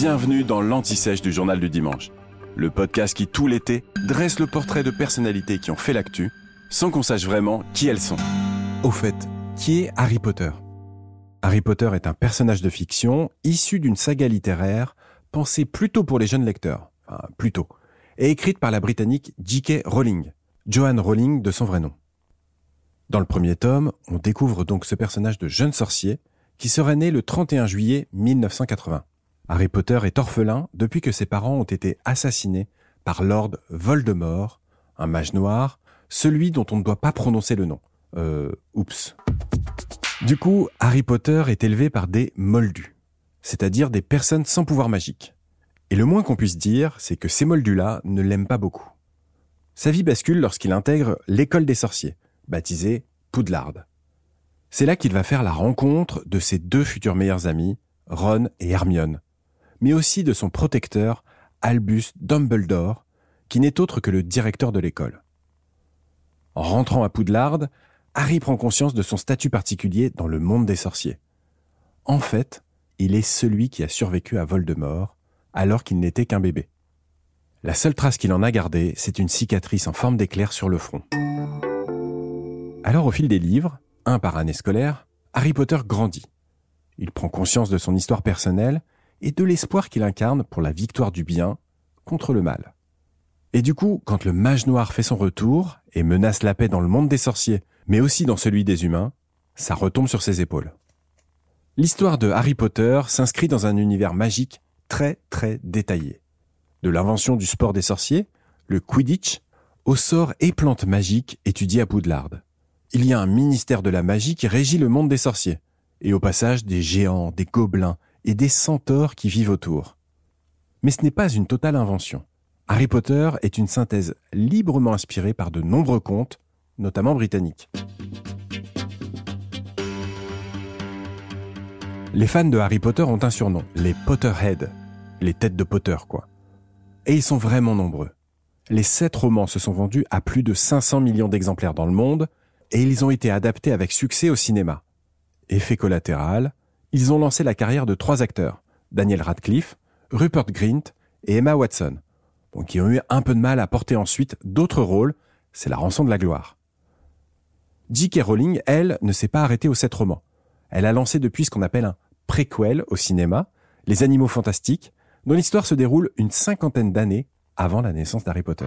bienvenue dans l'Anti-Sèche du Journal du Dimanche. Le podcast qui, tout l'été, dresse le portrait de personnalités qui ont fait l'actu, sans qu'on sache vraiment qui elles sont. Au fait, qui est Harry Potter? Harry Potter est un personnage de fiction issu d'une saga littéraire pensée plutôt pour les jeunes lecteurs, enfin plutôt, et écrite par la britannique J.K. Rowling, Joanne Rowling de son vrai nom. Dans le premier tome, on découvre donc ce personnage de jeune sorcier qui serait né le 31 juillet 1980. Harry Potter est orphelin depuis que ses parents ont été assassinés par Lord Voldemort, un mage noir, celui dont on ne doit pas prononcer le nom. Euh, oups. Du coup, Harry Potter est élevé par des moldus, c'est-à-dire des personnes sans pouvoir magique. Et le moins qu'on puisse dire, c'est que ces moldus-là ne l'aiment pas beaucoup. Sa vie bascule lorsqu'il intègre l'école des sorciers, baptisée Poudlard. C'est là qu'il va faire la rencontre de ses deux futurs meilleurs amis, Ron et Hermione, mais aussi de son protecteur, Albus Dumbledore, qui n'est autre que le directeur de l'école. En rentrant à Poudlard, Harry prend conscience de son statut particulier dans le monde des sorciers. En fait, il est celui qui a survécu à Voldemort alors qu'il n'était qu'un bébé. La seule trace qu'il en a gardée, c'est une cicatrice en forme d'éclair sur le front. Alors au fil des livres, un par année scolaire, Harry Potter grandit. Il prend conscience de son histoire personnelle et de l'espoir qu'il incarne pour la victoire du bien contre le mal. Et du coup, quand le mage noir fait son retour et menace la paix dans le monde des sorciers, mais aussi dans celui des humains, ça retombe sur ses épaules. L'histoire de Harry Potter s'inscrit dans un univers magique très très détaillé. De l'invention du sport des sorciers, le Quidditch, aux sorts et plantes magiques étudiés à Poudlard. Il y a un ministère de la magie qui régit le monde des sorciers, et au passage des géants, des gobelins et des centaures qui vivent autour. Mais ce n'est pas une totale invention. Harry Potter est une synthèse librement inspirée par de nombreux contes, notamment britanniques. Les fans de Harry Potter ont un surnom, les Potterheads, les têtes de Potter quoi. Et ils sont vraiment nombreux. Les sept romans se sont vendus à plus de 500 millions d'exemplaires dans le monde, et ils ont été adaptés avec succès au cinéma. Effet collatéral, ils ont lancé la carrière de trois acteurs, Daniel Radcliffe, Rupert Grint et Emma Watson, qui ont eu un peu de mal à porter ensuite d'autres rôles, c'est la rançon de la gloire. J.K. Rowling, elle, ne s'est pas arrêtée aux sept romans. Elle a lancé depuis ce qu'on appelle un préquel au cinéma, Les Animaux Fantastiques, dont l'histoire se déroule une cinquantaine d'années avant la naissance d'Harry Potter.